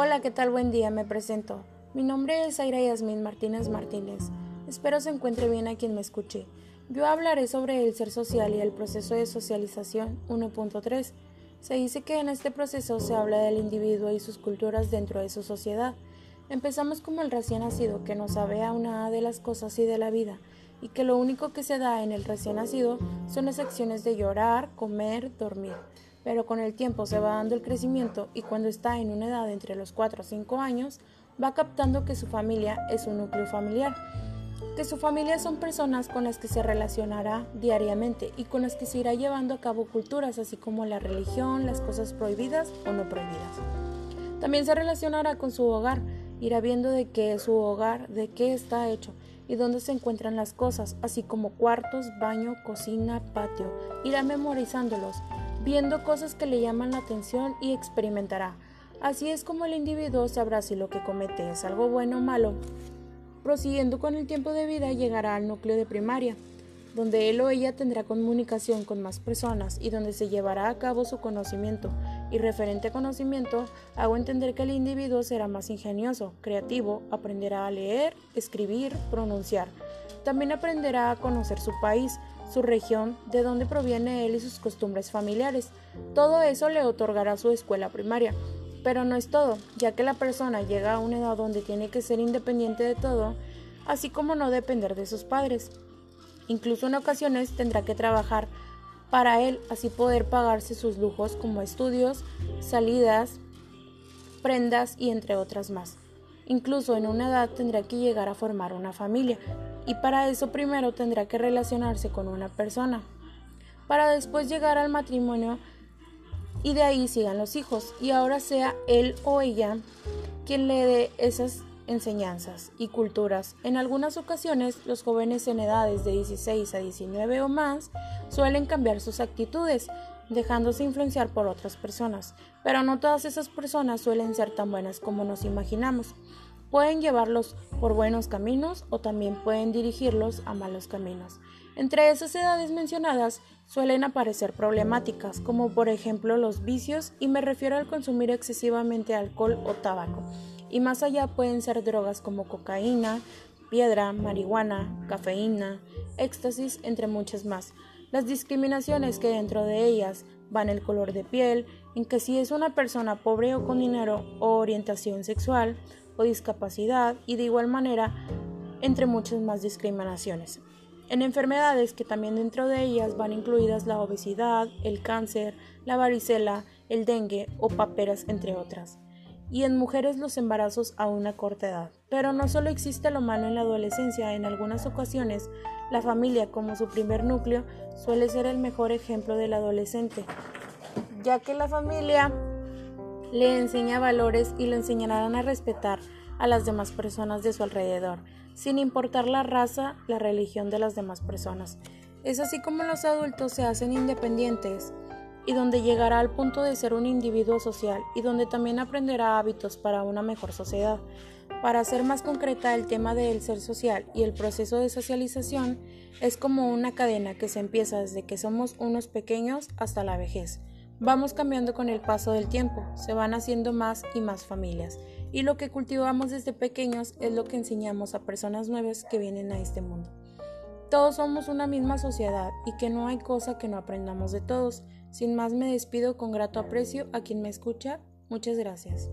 Hola, ¿qué tal? Buen día, me presento. Mi nombre es Aira Yasmín Martínez Martínez. Espero se encuentre bien a quien me escuche. Yo hablaré sobre el ser social y el proceso de socialización 1.3. Se dice que en este proceso se habla del individuo y sus culturas dentro de su sociedad. Empezamos como el recién nacido que no sabe aún nada de las cosas y de la vida, y que lo único que se da en el recién nacido son las acciones de llorar, comer, dormir. Pero con el tiempo se va dando el crecimiento y cuando está en una edad entre los 4 o 5 años, va captando que su familia es un núcleo familiar, que su familia son personas con las que se relacionará diariamente y con las que se irá llevando a cabo culturas, así como la religión, las cosas prohibidas o no prohibidas. También se relacionará con su hogar, irá viendo de qué es su hogar, de qué está hecho y dónde se encuentran las cosas, así como cuartos, baño, cocina, patio. Irá memorizándolos, viendo cosas que le llaman la atención y experimentará. Así es como el individuo sabrá si lo que comete es algo bueno o malo. Prosiguiendo con el tiempo de vida llegará al núcleo de primaria, donde él o ella tendrá comunicación con más personas y donde se llevará a cabo su conocimiento. Y referente a conocimiento, hago entender que el individuo será más ingenioso, creativo, aprenderá a leer, escribir, pronunciar. También aprenderá a conocer su país, su región, de dónde proviene él y sus costumbres familiares. Todo eso le otorgará su escuela primaria. Pero no es todo, ya que la persona llega a una edad donde tiene que ser independiente de todo, así como no depender de sus padres. Incluso en ocasiones tendrá que trabajar para él, así poder pagarse sus lujos como estudios, salidas, prendas y entre otras más. Incluso en una edad tendrá que llegar a formar una familia y para eso primero tendrá que relacionarse con una persona, para después llegar al matrimonio y de ahí sigan los hijos y ahora sea él o ella quien le dé esas enseñanzas y culturas. En algunas ocasiones, los jóvenes en edades de 16 a 19 o más suelen cambiar sus actitudes, dejándose influenciar por otras personas, pero no todas esas personas suelen ser tan buenas como nos imaginamos. Pueden llevarlos por buenos caminos o también pueden dirigirlos a malos caminos. Entre esas edades mencionadas suelen aparecer problemáticas, como por ejemplo los vicios, y me refiero al consumir excesivamente alcohol o tabaco y más allá pueden ser drogas como cocaína, piedra, marihuana, cafeína, éxtasis, entre muchas más. Las discriminaciones que dentro de ellas van el color de piel, en que si es una persona pobre o con dinero, o orientación sexual, o discapacidad, y de igual manera, entre muchas más discriminaciones. En enfermedades que también dentro de ellas van incluidas la obesidad, el cáncer, la varicela, el dengue o paperas, entre otras y en mujeres los embarazos a una corta edad. Pero no solo existe lo malo en la adolescencia, en algunas ocasiones la familia como su primer núcleo suele ser el mejor ejemplo del adolescente, ya que la familia le enseña valores y le enseñarán a respetar a las demás personas de su alrededor, sin importar la raza, la religión de las demás personas. Es así como los adultos se hacen independientes y donde llegará al punto de ser un individuo social y donde también aprenderá hábitos para una mejor sociedad. Para ser más concreta, el tema del ser social y el proceso de socialización es como una cadena que se empieza desde que somos unos pequeños hasta la vejez. Vamos cambiando con el paso del tiempo, se van haciendo más y más familias, y lo que cultivamos desde pequeños es lo que enseñamos a personas nuevas que vienen a este mundo. Todos somos una misma sociedad y que no hay cosa que no aprendamos de todos. Sin más me despido con grato aprecio a quien me escucha. Muchas gracias.